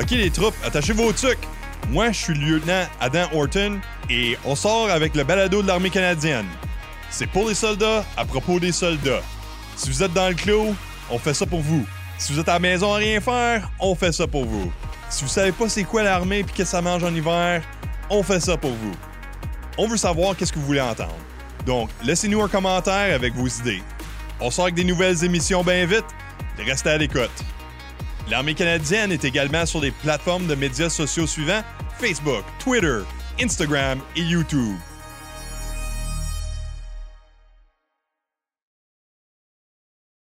OK, les troupes, attachez vos trucs. Moi, je suis le lieutenant Adam Horton et on sort avec le balado de l'armée canadienne. C'est pour les soldats, à propos des soldats. Si vous êtes dans le clos, on fait ça pour vous. Si vous êtes à la maison à rien faire, on fait ça pour vous. Si vous savez pas c'est quoi l'armée et que ça mange en hiver, on fait ça pour vous. On veut savoir qu'est-ce que vous voulez entendre. Donc, laissez-nous un commentaire avec vos idées. On sort avec des nouvelles émissions bien vite. Restez à l'écoute. L'armée canadienne est également sur les plateformes de médias sociaux suivants Facebook, Twitter, Instagram et YouTube.